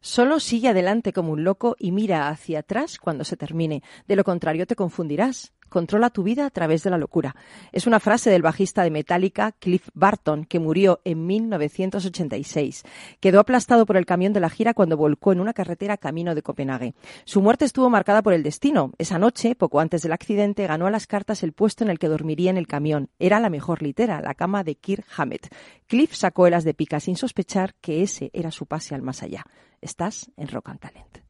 Solo sigue adelante como un loco y mira hacia atrás cuando se termine. De lo contrario te confundirás. Controla tu vida a través de la locura. Es una frase del bajista de Metallica, Cliff Barton, que murió en 1986. Quedó aplastado por el camión de la gira cuando volcó en una carretera camino de Copenhague. Su muerte estuvo marcada por el destino. Esa noche, poco antes del accidente, ganó a las cartas el puesto en el que dormiría en el camión. Era la mejor litera, la cama de Kirk Hammett. Cliff sacó elas de pica sin sospechar que ese era su pase al más allá. Estás en Rock and Talent.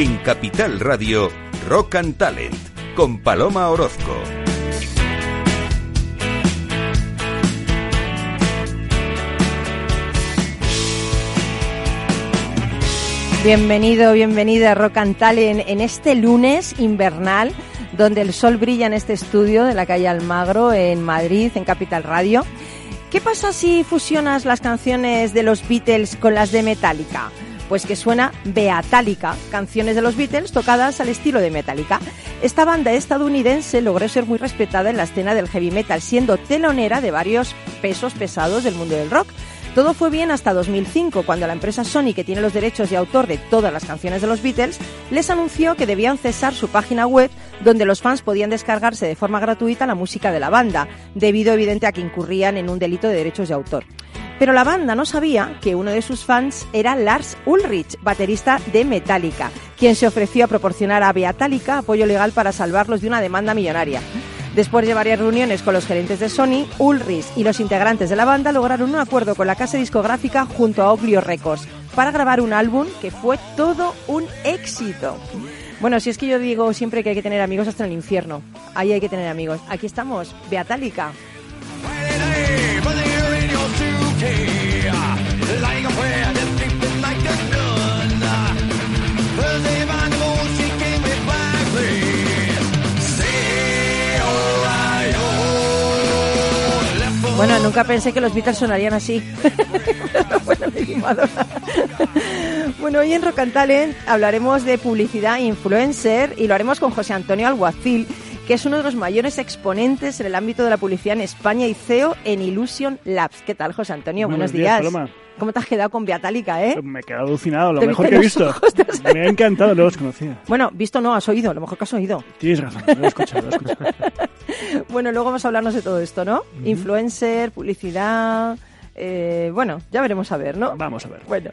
En Capital Radio, Rock and Talent, con Paloma Orozco. Bienvenido, bienvenida a Rock and Talent en este lunes invernal donde el sol brilla en este estudio de la calle Almagro en Madrid, en Capital Radio. ¿Qué pasa si fusionas las canciones de los Beatles con las de Metallica? Pues que suena Beatálica, canciones de los Beatles tocadas al estilo de Metallica. Esta banda estadounidense logró ser muy respetada en la escena del heavy metal, siendo telonera de varios pesos pesados del mundo del rock. Todo fue bien hasta 2005, cuando la empresa Sony, que tiene los derechos de autor de todas las canciones de los Beatles, les anunció que debían cesar su página web donde los fans podían descargarse de forma gratuita la música de la banda, debido evidente a que incurrían en un delito de derechos de autor. Pero la banda no sabía que uno de sus fans era Lars Ulrich, baterista de Metallica, quien se ofreció a proporcionar a Beatálica apoyo legal para salvarlos de una demanda millonaria. Después de varias reuniones con los gerentes de Sony, Ulrich y los integrantes de la banda lograron un acuerdo con la casa discográfica junto a Oblio Records para grabar un álbum que fue todo un éxito. Bueno, si es que yo digo siempre que hay que tener amigos hasta el infierno. Ahí hay que tener amigos. Aquí estamos, Beatálica. Bueno, nunca pensé que los Beatles sonarían así. bueno, hoy en Rock and Talent hablaremos de publicidad influencer y lo haremos con José Antonio Alguacil, que es uno de los mayores exponentes en el ámbito de la publicidad en España y CEO en Illusion Labs. ¿Qué tal, José Antonio? Buenos, días. ¿Cómo te has quedado con Beatálica, eh? Me he quedado alucinado, lo mejor que he visto. Me ha encantado, no los conocía. Bueno, visto no, has oído, lo mejor que has oído. Tienes razón, lo he escuchado, lo he escuchado. bueno, luego vamos a hablarnos de todo esto, ¿no? Influencer, publicidad, eh, bueno, ya veremos a ver, ¿no? Vamos a ver. Bueno,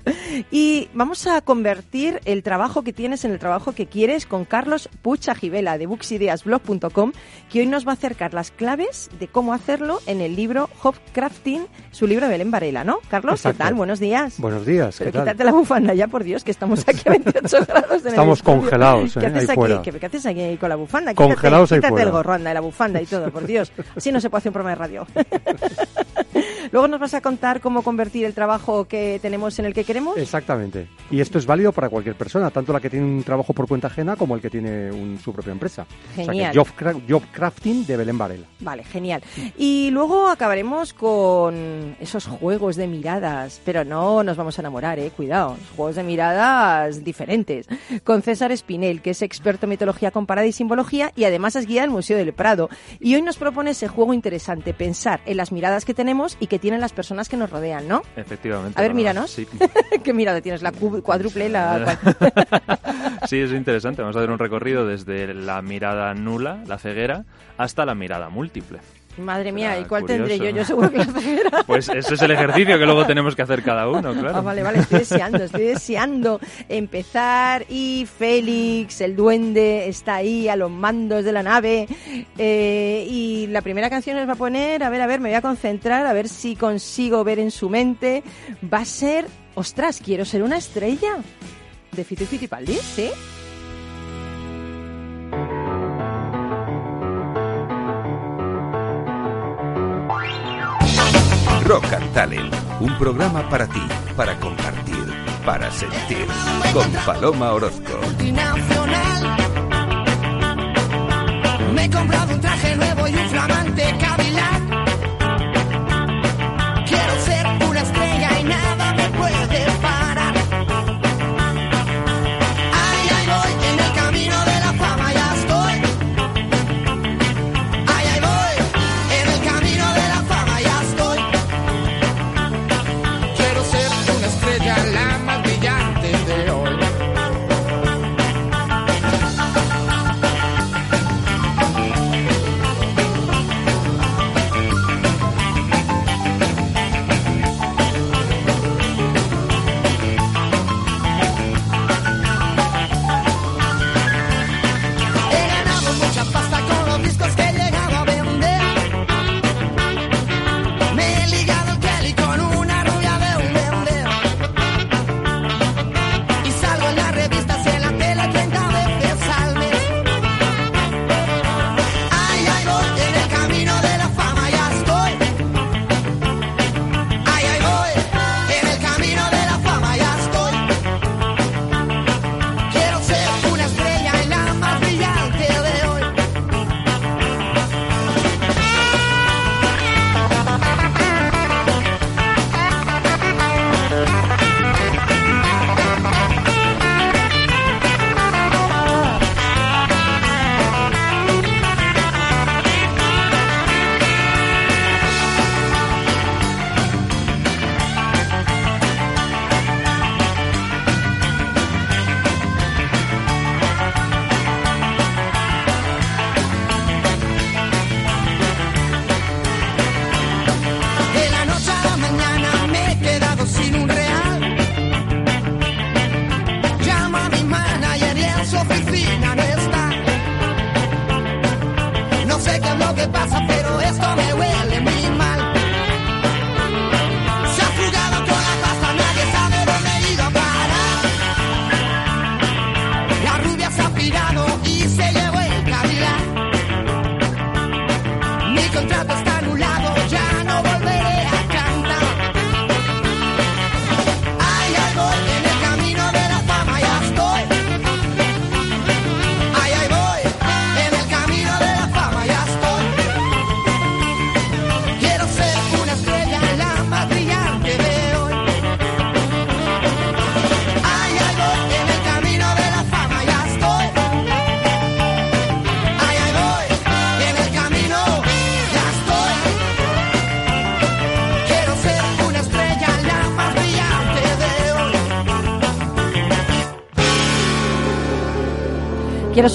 y vamos a convertir el trabajo que tienes en el trabajo que quieres con Carlos Pucha Gibela de booksideasblog.com, que hoy nos va a acercar las claves de cómo hacerlo en el libro Hop Crafting, su libro de Belén Varela, ¿no? Carlos, ¿qué tal? Buenos días. Buenos días. Pero quítate la bufanda ya, por Dios, que estamos aquí a 28 grados. En estamos congelados. ¿Qué, ¿eh? haces ahí aquí? ¿Qué, haces aquí con la bufanda? Congelados quítate, ahí quítate fuera. el gorro, anda, la bufanda y todo, por Dios. Así no se puede hacer un programa de radio. Luego nos vas a contar cómo convertir el trabajo que tenemos en el que queremos. Exactamente. Y esto es válido para cualquier persona, tanto la que tiene un trabajo por cuenta ajena como el que tiene un- su propia empresa. Genial. O sea que job, cra- job crafting de Belén Varela. Vale, genial. Y luego acabaremos con esos juegos de miradas, pero no nos vamos a enamorar, eh, cuidado, juegos de miradas diferentes. Con César Espinel, que es experto en mitología comparada y simbología y además es guía del Museo del Prado. Y hoy nos propone ese juego interesante, pensar en las miradas que tenemos y que tienen las personas que nos rodean, ¿no? Efectivamente. A ver, míranos. Sí. ¿Qué mirada tienes? ¿La cu- cuádruple? La... sí, es interesante. Vamos a hacer un recorrido desde la mirada nula, la ceguera, hasta la mirada múltiple. Madre mía, ¿y cuál curioso. tendré yo? Yo seguro que la ceguera. Pues eso es el ejercicio que luego tenemos que hacer cada uno, claro. Ah, vale, vale, estoy deseando, estoy deseando empezar y Félix, el duende, está ahí a los mandos de la nave eh, y la primera canción nos va a poner, a ver, a ver, me voy a concentrar, a ver si consigo ver en su mente, va a ser, ostras, quiero ser una estrella de Fito y Fitipaldi, ¿sí? Rock and Talent, un programa para ti, para compartir, para sentir. Con Paloma Orozco. Me he comprado un traje nuevo y un flamante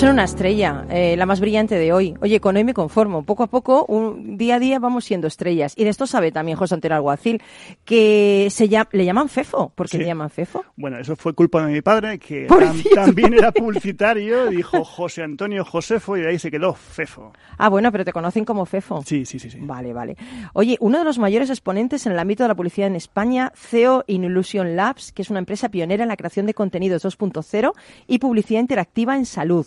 ser una estrella, eh, la más brillante de hoy. Oye, con hoy me conformo. Poco a poco, un día a día vamos siendo estrellas. Y de esto sabe también José Antonio Alguacil, que se llama, le llaman Fefo. ¿Por qué Sí. le llaman Fefo? Bueno, eso fue culpa de mi padre, que tam- también era publicitario, dijo José Antonio Josefo y de ahí se quedó Fefo. Ah, bueno, pero te conocen como Fefo. Sí, sí, sí, sí. Vale, vale. Oye, uno de los mayores exponentes en el ámbito de la publicidad en España, CEO in Illusion Labs, que es una empresa pionera en la creación de contenidos 2.0 y publicidad interactiva en salud.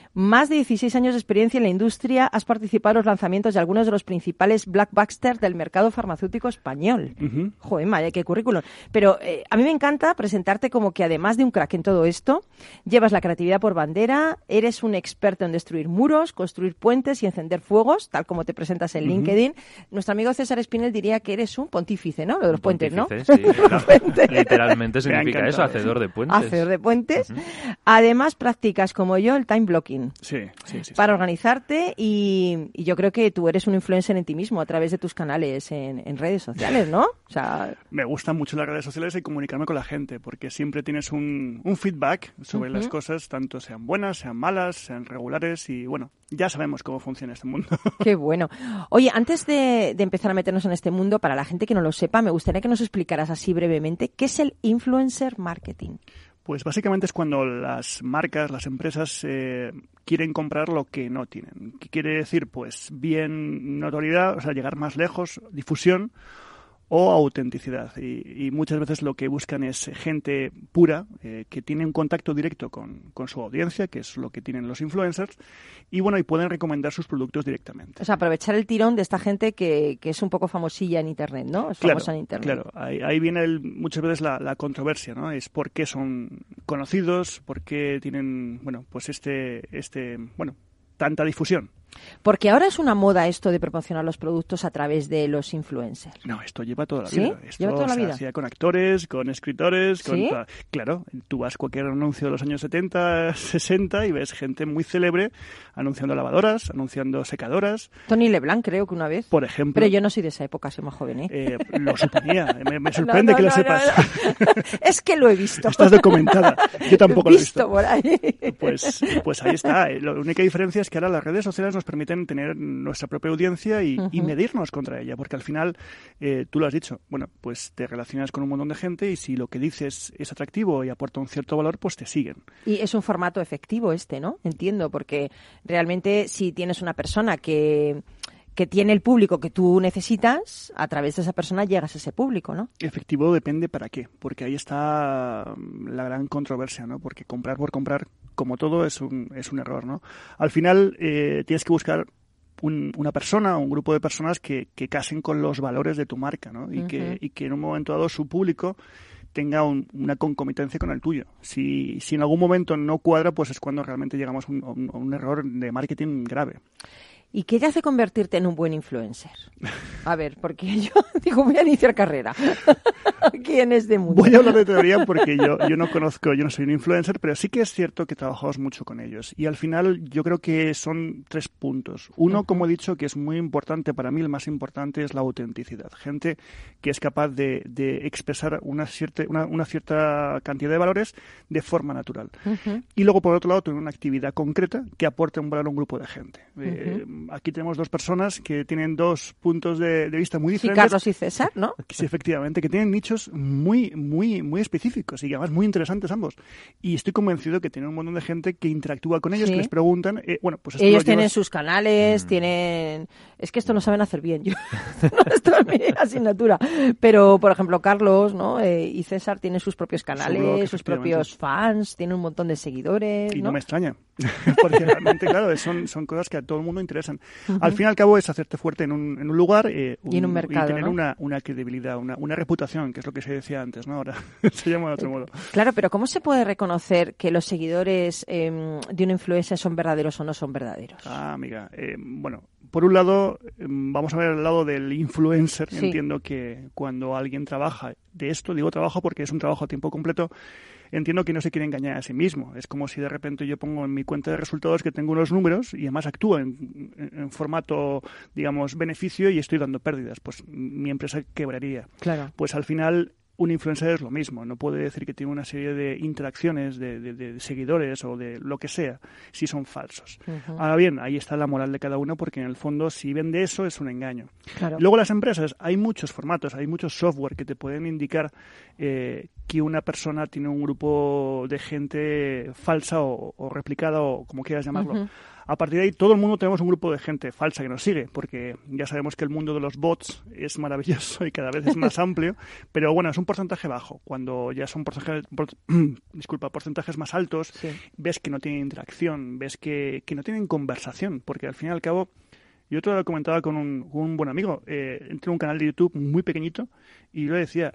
Más de 16 años de experiencia en la industria, has participado en los lanzamientos de algunos de los principales blackbusters del mercado farmacéutico español. Ujú. Joder, Maya, qué currículum. Pero eh, a mí me encanta presentarte como que además de un crack en todo esto, llevas la creatividad por bandera, eres un experto en destruir muros, construir puentes y encender fuegos, tal como te presentas en LinkedIn. Nuestro amigo César Espinel diría que eres un pontífice, ¿no? Lo de los puentes, ¿no? Sí, literalmente significa eso, hacedor de puentes. Hacedor de puentes. Además, practicas como yo el time blocking Sí, sí, sí. sí. para organizarte y, y yo creo que tú eres un influencer en ti mismo a través de tus canales en, en redes sociales, ¿no? O sea, Me gustan mucho las redes sociales y comunicarme con la gente, porque siempre tienes un, un feedback sobre las cosas, tanto sean buenas, sean malas, sean regulares y bueno, ya sabemos cómo funciona este mundo. Qué bueno. Oye, antes de, de empezar a meternos en este mundo, para la gente que no lo sepa, me gustaría que nos explicaras así brevemente qué es el influencer marketing. Pues básicamente es cuando las marcas, las empresas eh, quieren comprar lo que no tienen. ¿Qué quiere decir? Pues bien notoriedad, o sea, llegar más lejos, difusión o autenticidad. Y, y muchas veces lo que buscan es gente pura, eh, que tiene un contacto directo con, con su audiencia, que es lo que tienen los influencers, y bueno, y pueden recomendar sus productos directamente. O sea, aprovechar el tirón de esta gente que, que es un poco famosilla en Internet, ¿no? Es Claro, famosa en Internet. claro. Ahí, ahí viene el- muchas veces la, la controversia, ¿no? Es por qué son conocidos, por qué tienen, bueno, pues este, este, bueno, tanta difusión. Porque ahora es una moda esto de promocionar los productos a través de los influencers. No, esto lleva toda la ¿Sí? vida. Esto ¿Lleva toda la se vida? hacía con actores, con escritores, con ¿Sí? toda- Claro, tú vas cualquier anuncio de los años 70, 60 y ves gente muy célebre anunciando lavadoras, anunciando secadoras, Tony Leblanc creo que una vez. por ejemplo. Pero yo no soy de esa época, soy más joven, ¿eh? Eh, lo suponía. Me, me No, sorprende no, que lo no, sepas. no, no. es que lo he visto. Estás documentada. Yo tampoco he lo he visto visto. por ahí. Pues, pues ahí está. Eh, La única diferencia es que ahora las redes sociales nos permiten tener nuestra propia audiencia y, medirnos contra ella, porque al final, eh, tú lo has dicho, bueno, pues te relacionas con un montón de gente y si lo que dices es atractivo y aporta un cierto valor, pues te siguen. Y es un formato efectivo este, ¿no? Entiendo, porque realmente si tienes una persona que, que tiene el público que tú necesitas, a través de esa persona llegas a ese público, ¿no? Efectivo depende para qué, porque ahí está mm, la gran controversia, ¿no? Porque comprar por comprar, como todo, es un, es un error, ¿no? Al final eh, tienes que buscar un- una persona o un grupo de personas que, que casen con los valores de tu marca, ¿no? Y, que, y que en un momento dado su público tenga un- una concomitancia con el tuyo. Si, si en algún momento no cuadra, pues es cuando realmente llegamos un- a un error de marketing grave. ¿Y qué te hace convertirte en un buen influencer? A ver, porque yo digo, voy a iniciar carrera. ¿Quién es de mundo? Voy a hablar de teoría porque yo, yo no conozco, yo no soy un influencer, pero sí que es cierto que trabajamos mucho con ellos. Y al final yo creo que son tres puntos. Uno, como he dicho, que es muy importante para mí, el más importante es la autenticidad. Gente que es capaz de, de expresar una cierta, una, una cierta cantidad de valores de forma natural. Y luego, por otro lado, tener una actividad concreta que aporte un valor a un grupo de gente. Eh, aquí tenemos dos personas que tienen dos puntos de, de vista muy Sí, diferentes. Carlos y César, ¿no? Sí, efectivamente, que tienen nichos muy, muy, muy específicos y además muy interesantes ambos. Y estoy convencido que tienen un montón de gente que interactúa con ellos, Sí. que les preguntan, eh, bueno, pues esto Ellos lo tienen llevas- sus canales, tienen... Es que esto no saben hacer bien, yo. no, esto es mi asignatura. Pero, por ejemplo, Carlos ¿no? Eh, y César tienen sus propios canales, blog, sus propios fans, tienen un montón de seguidores, Y no, ¿no? me extraña, porque realmente, claro, son, son cosas que a todo el mundo interesan. Al fin y al cabo es hacerte fuerte en un, en un lugar eh, Y en un mercado, tener ¿no? una, una credibilidad, una, una reputación, que es lo que se decía antes, ¿no? Ahora se llama de otro modo. Claro, pero ¿cómo se puede reconocer que los seguidores em, de una influencer son verdaderos o no son verdaderos? Ah, amiga. eh, bueno, por un lado, em, vamos a ver el lado del influencer. Sí. Entiendo que cuando alguien trabaja de esto, digo trabajo porque es un trabajo a tiempo completo, entiendo que no se quiere engañar a sí mismo. Es como si de repente yo pongo en mi cuenta de resultados que tengo unos números y además actúo en, en- en formato, digamos, beneficio y estoy dando pérdidas. Pues mi empresa quebraría. Claro. Pues al final un influencer es lo mismo, no puede decir que tiene una serie de interacciones, de, de- de seguidores o de lo que sea, si son falsos. Ahora bien, ahí está la moral de cada uno, porque en el fondo, si vende eso, es un engaño. Claro. Luego las empresas, hay muchos formatos, hay muchos software que te pueden indicar eh, que una persona tiene un grupo de gente falsa o, o replicada o como quieras llamarlo. A partir de ahí, todo el mundo tenemos un grupo de gente falsa que nos sigue, porque ya sabemos que el mundo de los bots es maravilloso y cada vez es más amplio, pero bueno, es un porcentaje bajo. Cuando ya son porcentajes, por- disculpa, porcentajes más altos, Sí. ves que no tienen interacción, ves que, que no tienen conversación, porque al fin y al cabo, yo otro lo comentaba con un, un buen amigo, eh, entré en un canal de YouTube muy pequeñito y yo le decía,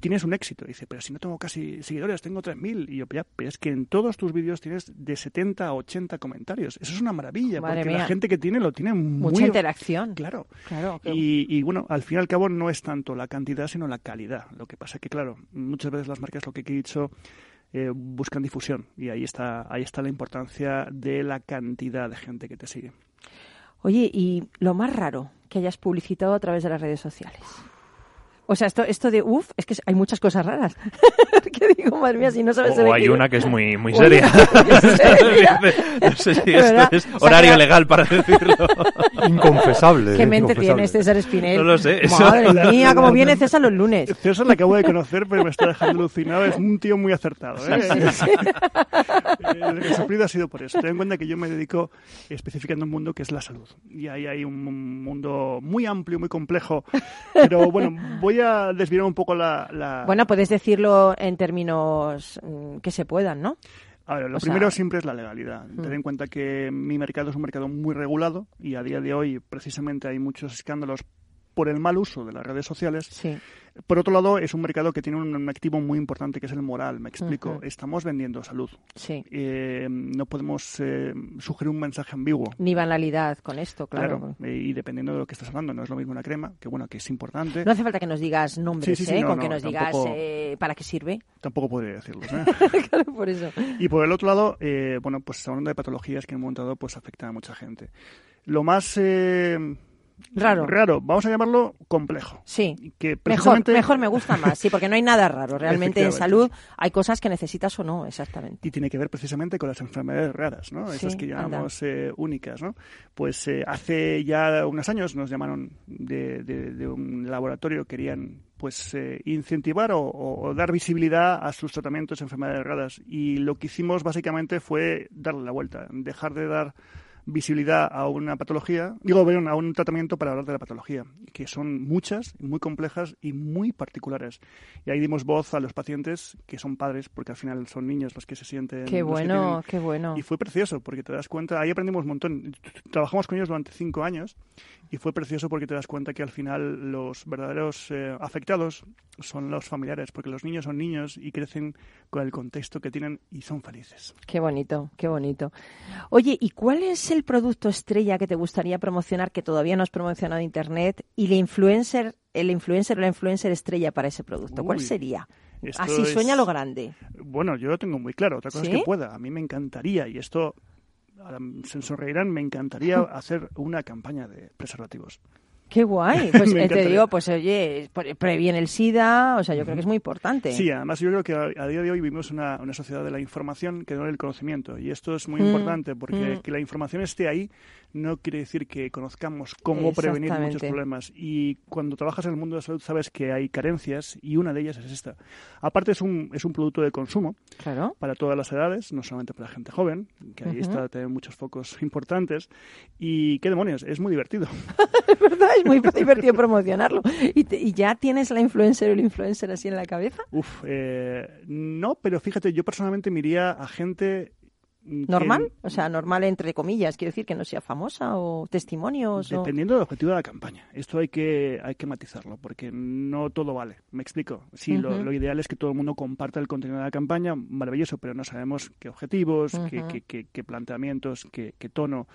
tienes un éxito. dice, pero si no tengo casi seguidores, tengo 3.000. Y yo, ya, pero es que en todos tus vídeos tienes de 70 a 80 comentarios. Eso es una maravilla, Madre porque mía. la gente que tiene lo tiene muy... Mucha interacción. Claro. Claro. que- Y, y, bueno, al fin y al cabo no es tanto la cantidad, sino la calidad. Lo que pasa que, claro, muchas veces las marcas, lo que he dicho, eh, buscan difusión. Y ahí está, ahí está la importancia de la cantidad de gente que te sigue. Oye, y lo más raro que hayas publicitado a través de las redes sociales. O sea, esto, esto de uff, es que hay muchas cosas raras. que digo, madre mía, si no sabes O hay una que es muy, muy seria. seria. no sé si esto es O sea, horario que- legal para decirlo. Inconfesable. ¿Qué mente Inconfesable. tiene César Espinel? No lo sé, eso- Madre mía, cómo viene César los lunes. César le acabo de conocer, pero me está dejando alucinado. Es un tío muy acertado. ¿eh? El resoplido ha sido por eso. Ten en cuenta que yo me dedico específicamente a un mundo que es la salud. Y ahí hay un mundo muy amplio, muy complejo. Pero bueno, voy a desviar un poco la... la- Bueno, puedes decirlo en términos mm, que se puedan, ¿no? A ver, lo O sea- primero siempre es la legalidad. Mm. Ten en cuenta que mi mercado es un mercado muy regulado y a día de hoy precisamente hay muchos escándalos por el mal uso de las redes sociales. Sí. Por otro lado, es un mercado que tiene un, un activo muy importante que es el moral. Me explico. Estamos vendiendo salud. Sí. Eh, no podemos eh, sugerir un mensaje ambiguo. Ni banalidad con esto, claro. eh, y dependiendo de lo que estás hablando, no es lo mismo una crema, que bueno, que es importante. No hace falta que nos digas nombres, Sí, sí, sí, ¿eh? no, Con que no, nos digas tampoco- para qué sirve. Tampoco podría decirlo. ¿eh? claro, por eso. Y por el otro lado, bueno, pues hablando de patologías que en un momento dado pues afectan a mucha gente. Lo más Raro. raro, vamos a llamarlo complejo. Sí. Que Mejor, precisamente- mejor me gusta más, sí, porque no hay nada raro. Realmente en salud hay cosas que necesitas o no, exactamente. Y tiene que ver precisamente con las enfermedades raras, ¿no? Esas que llamamos eh, únicas, ¿no? Pues eh, hace ya unos años nos llamaron de, de- de un laboratorio, querían pues eh, incentivar o dar visibilidad a sus tratamientos de enfermedades raras. Y lo que hicimos básicamente fue darle la vuelta, dejar de dar visibilidad a una patología, digo, perdón, a un tratamiento para hablar de la patología, que son muchas, muy complejas y muy particulares. Y ahí dimos voz a los pacientes que son padres, porque al final son niños los que se sienten. Qué bueno, qué bueno. y fue precioso porque te das cuenta, ahí aprendimos un montón. Trabajamos con ellos durante cinco años y fue precioso porque te das cuenta que al final los verdaderos eh, afectados son los familiares, porque los niños son niños y crecen con el contexto que tienen y son felices. Qué bonito, qué bonito. Oye, ¿y cuál es el producto estrella que te gustaría promocionar que todavía no has promocionado en internet y el influencer, el influencer o la influencer estrella para ese producto? ¿Cuál sería? esto Así es- sueña lo grande. Bueno, yo lo tengo muy claro. Otra cosa ¿Sí? es que pueda. A mí me encantaría, y esto ahora se sonreirán, me encantaría hacer una campaña de preservativos. Qué guay. Pues eh, te digo, pues oye, pre- previene el SIDA, o sea, yo creo que es muy importante. Sí, además yo creo que a, a día de hoy vivimos una, una sociedad de la información que no del conocimiento. Y esto es muy Mm, importante porque mm. que la información esté ahí no quiere decir que conozcamos cómo prevenir muchos problemas. Y cuando trabajas en el mundo de la salud sabes que hay carencias y una de ellas es esta. Aparte es un, es un producto de consumo Claro. para todas las edades, no solamente para la gente joven, que ahí está también muchos focos importantes. Y qué demonios, es muy divertido. Es verdad, es muy divertido promocionarlo. ¿Y, te- y ya tienes la influencer o el influencer así en la cabeza? Uf, eh, no, pero fíjate, yo personalmente me iría a gente... mm, ¿Normal? O sea, normal entre comillas, quiero decir que no sea famosa o testimonios o... Dependiendo del objetivo de la campaña. Esto hay que, hay que matizarlo, porque no todo vale. Me explico. Sí, lo, ideal es que todo el mundo comparta el contenido de la campaña, maravilloso, pero no sabemos qué objetivos, qué, qué- qué- qué planteamientos, qué, qué tono.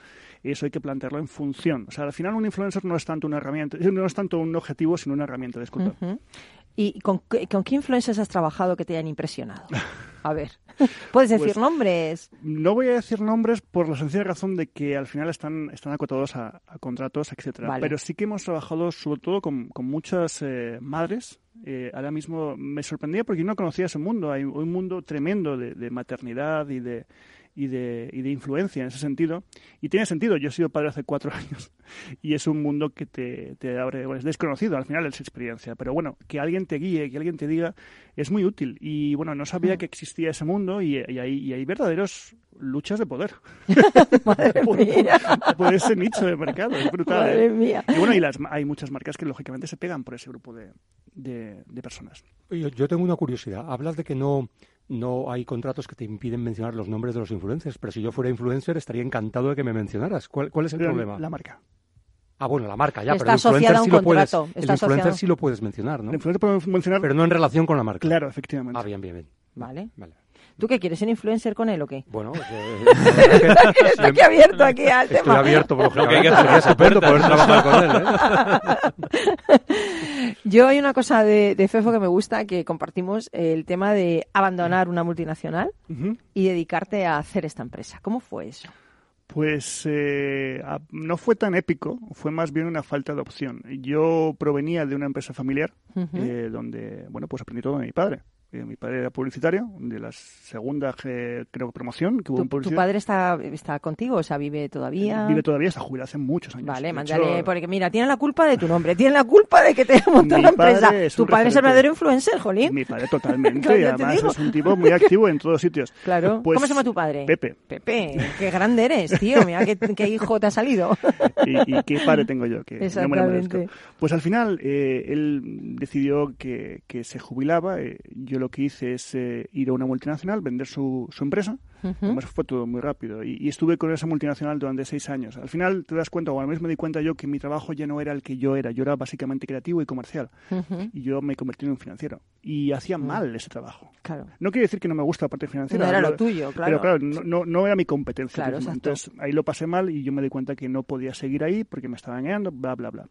Eso hay que plantearlo en función. O sea, al final un influencer no es tanto una herramienta, no es tanto un objetivo, sino una herramienta, disculpa. Ujú. ¿Y con, qué- con qué influencers has trabajado que te hayan impresionado? A ver, puedes decir Pues- nombres. No voy a decir nombres por la sencilla razón de que al final están, están acotados a, a contratos, etcétera. Vale. Pero sí que hemos trabajado sobre todo con, con muchas eh, madres. Eh, ahora mismo me sorprendía porque yo no conocía ese mundo. Hay un mundo tremendo de, de maternidad y de, y, de, y de influencia en ese sentido. Y tiene sentido. Yo he sido padre hace cuatro años y es un mundo que te, te abre, bueno, es desconocido, al final es experiencia. Pero bueno, que alguien te guíe, que alguien te diga, es muy útil. Y bueno, no sabía que existía ese mundo y, y hay, y hay verdaderos luchas de poder. Madre por, mía. por- por ese nicho de mercado. Es brutal. Madre ¿eh? mía. Y bueno, y las, hay muchas marcas que lógicamente se pegan por ese grupo de, de, de personas. Yo, yo tengo una curiosidad. Hablas de que no, no hay contratos que te impiden mencionar los nombres de los influencers, pero si yo fuera influencer estaría encantado de que me mencionaras. ¿Cuál, cuál es el Pero problema? La marca. Ah, bueno, la marca ya, Está pero el influencer asociada a un sí lo puedes, contrato, el influencer sí lo puedes mencionar, ¿no? El influencer puede mencionar. Pero no en relación con la marca. Claro, efectivamente. Ah, bien, bien, bien. Vale. Vale. ¿Tú qué quieres? ¿Ser influencer con él o qué? Bueno, eh, Está aquí abierto aquí al estoy tema. abierto, por Lo que hay que hacer Sería estupendo poder trabajar con él, ¿eh? Yo hay una cosa de, de Fefo que me gusta, que compartimos, el tema de abandonar una multinacional y dedicarte a hacer esta empresa. ¿Cómo fue eso? Pues eh, a- no fue tan épico, fue más bien una falta de opción. Yo provenía de una empresa familiar eh, donde, bueno, pues aprendí todo de mi padre. Eh, mi padre era publicitario, de la segunda, eh, creo, promoción que hubo ¿Tu, en tu publicidad. padre está, está contigo? O sea, ¿vive todavía? Vive todavía, está jubilado hace muchos años. Vale, De mándale, hecho, porque mira, tiene la culpa de tu nombre, tiene la culpa de que te montado Mi una empresa. Tu padre es el verdadero influencer, Jolín. Mi padre totalmente, y además es un tipo muy activo en todos sitios. Claro. Pues, ¿Cómo se llama tu padre? Pepe. Pepe, qué grande eres, tío. Mira qué, qué hijo te ha salido. y, y qué padre tengo yo, que no me lo merezco. Pues al final eh, él decidió que, que se jubilaba. eh, yo lo que hice es eh, ir a una multinacional, vender su, su empresa. Ujú. Además fue todo muy rápido. Y, y estuve con esa multinacional durante seis años. Al final te das cuenta, o al menos me di cuenta yo, que mi trabajo ya no era el que yo era. Yo era básicamente creativo y comercial. Ujú. Y yo me convertí en un financiero. Y hacía mal ese trabajo. Claro. No quiere decir que no me gusta la parte financiera. No era lo tuyo, claro. Pero claro, no, no, no era mi competencia. Claro. Entonces ahí lo pasé mal y yo me di cuenta que no podía seguir ahí porque me estaba engañando, bla, bla, bla.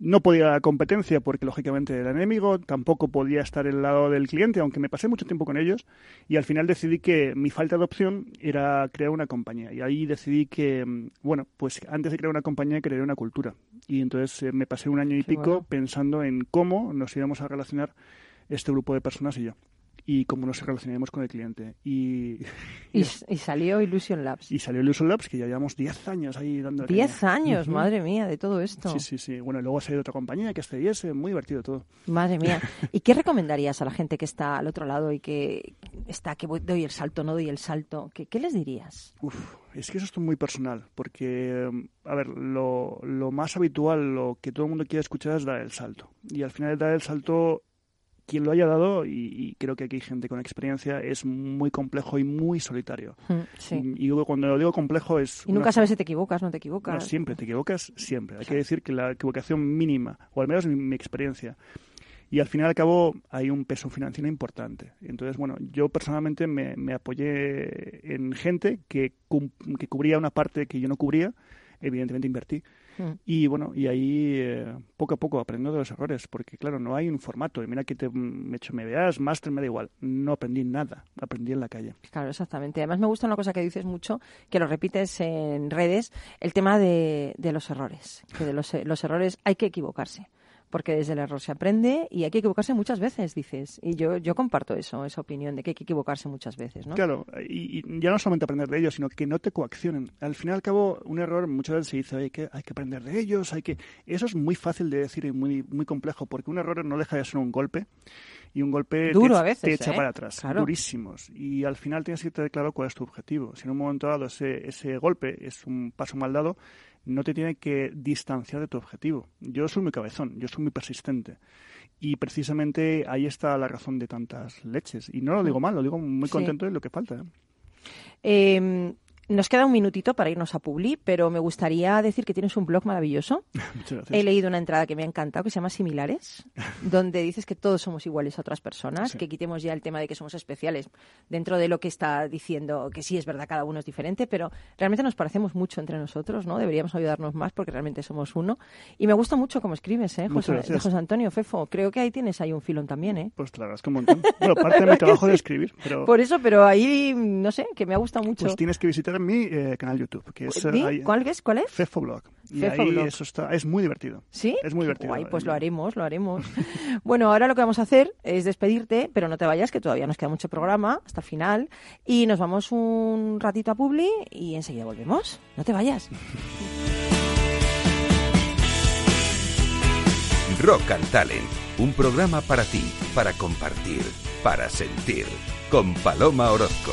No podía la competencia porque lógicamente era enemigo, tampoco podía estar al lado del cliente, aunque me pasé mucho tiempo con ellos, y al final decidí que mi falta de opción era crear una compañía. Y ahí decidí que, mm, bueno, pues antes de crear una compañía, crear una cultura. Y entonces eh, me pasé un año y Qué pico bueno. pensando en cómo nos íbamos a relacionar este grupo de personas y yo. Y cómo nos relacionaríamos con el cliente. Y, Y, y salió Illusion Labs. y salió Illusion Labs, que ya llevamos 10 años ahí dando Diez años, Ujú. madre mía, de todo esto. Sí, sí, sí. Bueno, y luego ha salido otra compañía que es CIS, muy divertido todo. Madre mía. ¿Y qué recomendarías a la gente que está al otro lado y que está, que voy- doy el salto, no doy el salto? ¿Qué, qué les dirías? Uf, es que eso es muy personal, porque, mm, a ver, lo, lo más habitual, lo que todo el mundo quiere escuchar es dar el salto. Y al final dar el salto, quien lo haya dado, y, y creo que aquí hay gente con experiencia, es muy complejo y muy solitario. Mm, Sí. Y, y cuando lo digo complejo es... Y una nunca sabes si te equivocas, no te equivocas. No, siempre, te equivocas siempre. Hay que decir que la equivocación mínima, o al menos mi, mi experiencia. Y al final y al cabo hay un peso financiero importante. Entonces, bueno, yo personalmente me, me apoyé en gente que, que cubría una parte que yo no cubría. Evidentemente invertí. Mm. Y bueno, y ahí eh, poco a poco aprendo de los errores, porque claro, no hay un formato. Y mira que te me he hecho MBAs, máster, me da igual. No aprendí nada, aprendí en la calle. Claro, exactamente. Además me gusta una cosa que dices mucho, que lo repites en redes, el tema de, de los errores. Que de los, los errores hay que equivocarse. Porque desde el error se aprende y hay que equivocarse muchas veces, dices. Y yo, yo comparto eso, esa opinión de que hay que equivocarse muchas veces, ¿no? Claro, y, y ya no solamente aprender de ellos, sino que no te coaccionen. Al fin y al cabo, un error muchas veces se dice, "Oye, que hay que aprender de ellos, hay que... Eso es muy fácil de decir y muy, muy complejo, porque un error no deja de ser un golpe, y un golpe Duro te, a veces, te echa ¿eh? para atrás, Claro. durísimos. Y al final tienes que tener claro cuál es tu objetivo. Si en un momento dado ese, ese golpe es un paso mal dado, no te tiene que distanciar de tu objetivo. Yo soy muy cabezón, yo soy muy persistente. Y precisamente ahí está la razón de tantas leches. Y no lo digo mal, lo digo muy Sí. contento de lo que falta. ¿eh? Eh, nos queda un minutito para irnos a Publi, pero me gustaría decir que tienes un blog maravilloso. He leído una entrada que me ha encantado que se llama Similares, donde dices que todos somos iguales a otras personas, Sí. que quitemos ya el tema de que somos especiales dentro de lo que está diciendo, que sí es verdad, cada uno es diferente, pero realmente nos parecemos mucho entre nosotros, ¿no? Deberíamos ayudarnos más porque realmente somos uno. Y me gusta mucho cómo escribes, ¿eh? José, Antonio Fefo. Creo que ahí tienes ahí un filón también, ¿eh? Pues la verdad es que un montón. Bueno, parte de mi trabajo de escribir, pero Por eso, pero ahí, no sé, que me ha gustado mucho. pues tienes que visitar mi eh, canal YouTube, que es eh, ahí- ¿Cuál es? ¿Cuál es? Fefoblog. Y ahí eso está, es muy divertido. ¿Sí? Es muy divertido. Guay, pues lo haremos, lo haremos. bueno, ahora lo que vamos a hacer es despedirte, pero no te vayas, que todavía nos queda mucho programa hasta el final. Y nos vamos un ratito a Publi y enseguida volvemos. No te vayas. Rock and Talent, un programa para ti, para compartir, para sentir, con Paloma Orozco.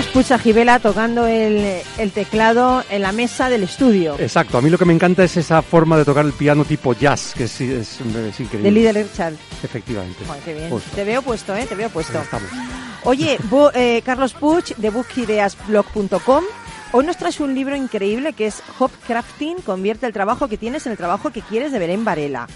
Carlos Pucha Gibela tocando el, el teclado en la mesa del estudio. Exacto, a mí lo que me encanta es esa forma de tocar el piano tipo jazz, que es, es, es increíble. De líder Richard. Efectivamente. Joder, qué bien. Te veo puesto, ¿eh? Te veo puesto. Ahí estamos. Oye, eh, Carlos Puch, de bookideasblog.com. Hoy nos traes un libro increíble que es Hopcrafting, convierte el trabajo que tienes en el trabajo que quieres de Belén Varela.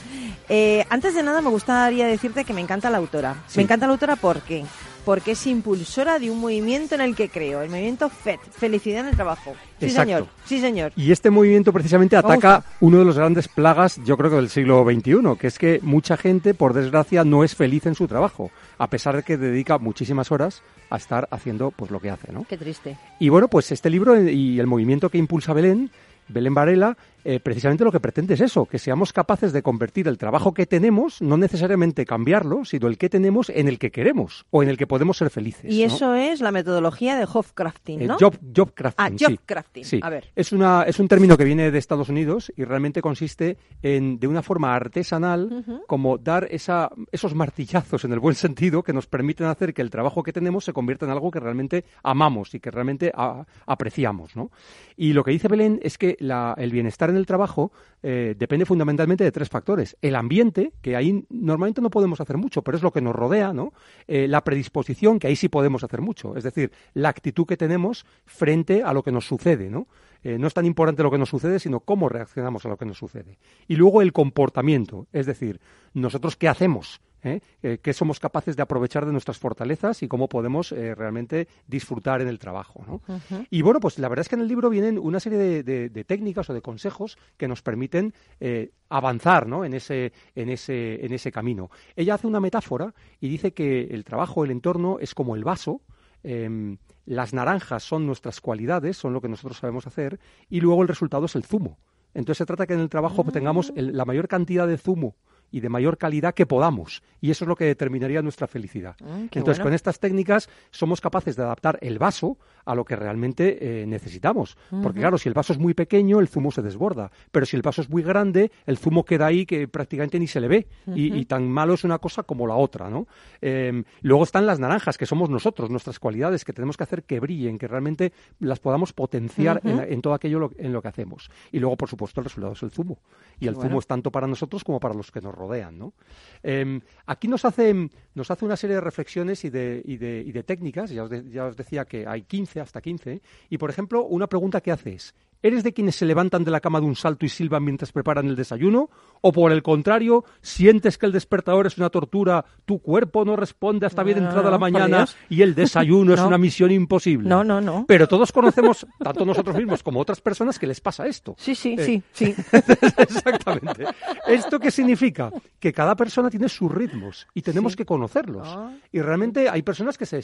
Eh, antes de nada me gustaría decirte que me encanta la autora. Sí. Me encanta la autora porque porque es impulsora de un movimiento en el que creo, el movimiento FED, Felicidad en el Trabajo. Sí, Exacto. señor. Sí, señor. Y este movimiento precisamente Me ataca uno de los grandes plagas, yo creo que del siglo XXI, que es que mucha gente, por desgracia, no es feliz en su trabajo, a pesar de que dedica muchísimas horas a estar haciendo pues lo que hace, ¿no? Qué triste. Y bueno, pues este libro y el movimiento que impulsa Belén, Belén Varela, eh, precisamente lo que pretende es eso, que seamos capaces de convertir el trabajo que tenemos, no necesariamente cambiarlo, sino el que tenemos en el que queremos o en el que podemos ser felices. Y ¿no? eso es la metodología de Hopcrafting, Eh, ¿no? job, job crafting. Ah, sí. job crafting. Sí. A ver. Es, una, es un término que viene de Estados Unidos y realmente consiste en, de una forma artesanal, Ujú. como dar esa, esos martillazos en el buen sentido que nos permiten hacer que el trabajo que tenemos se convierta en algo que realmente amamos y que realmente a- apreciamos. ¿no? Y lo que dice Belén es que la- el bienestar en el trabajo eh, depende fundamentalmente de tres factores. El ambiente, que ahí normalmente no podemos hacer mucho, pero es lo que nos rodea, ¿no? Eh, la predisposición, que ahí sí podemos hacer mucho, es decir, la actitud que tenemos frente a lo que nos sucede, ¿no? Eh, no es tan importante lo que nos sucede, sino cómo reaccionamos a lo que nos sucede. Y luego el comportamiento, es decir, nosotros qué hacemos, ¿eh? Eh, qué somos capaces de aprovechar de nuestras fortalezas y cómo podemos eh, realmente disfrutar en el trabajo, ¿no? Y bueno, pues la verdad es que en el libro vienen una serie de, de- de técnicas o de consejos que nos permiten eh, avanzar ¿no? en, ese, en, ese, en ese camino. Ella hace una metáfora y dice que el trabajo, el entorno, es como el vaso. em, las naranjas son nuestras cualidades, son lo que nosotros sabemos hacer, y luego el resultado es el zumo. Entonces se trata que en el trabajo tengamos el- la mayor cantidad de zumo y de mayor calidad que podamos. Y eso es lo que determinaría nuestra felicidad. Mm, qué Entonces, bueno. con estas técnicas somos capaces de adaptar el vaso a lo que realmente eh, necesitamos. Porque claro, si el vaso es muy pequeño, el zumo se desborda. Pero si el vaso es muy grande, el zumo queda ahí que prácticamente ni se le ve. y, tan malo es una cosa como la otra, ¿no? Eh, luego están las naranjas, que somos nosotros, nuestras cualidades, que tenemos que hacer que brillen, que realmente las podamos potenciar en, en todo aquello lo- en lo que hacemos. Y luego, por supuesto, el resultado es el zumo. Y el Bueno. zumo es tanto para nosotros como para los que nos rodean, ¿no? Eh, aquí nos hace, nos hace una serie de reflexiones y de, y de, y de técnicas, ya os, de- ya os decía que hay 15, hasta 15, y por ejemplo, una pregunta que hace es, ¿eres de quienes se levantan de la cama de un salto y silban mientras preparan el desayuno? ¿O por el contrario, sientes que el despertador es una tortura, tu cuerpo no responde hasta bien No, entrada la no, mañana y el desayuno es una misión imposible? No, no, no. Pero todos conocemos, tanto nosotros mismos como otras personas, que les pasa esto. Sí, sí, Eh, sí, sí. Exactamente. ¿Esto qué significa? Que cada persona tiene sus ritmos y tenemos Sí. que conocerlos. Ah. Y realmente hay personas que se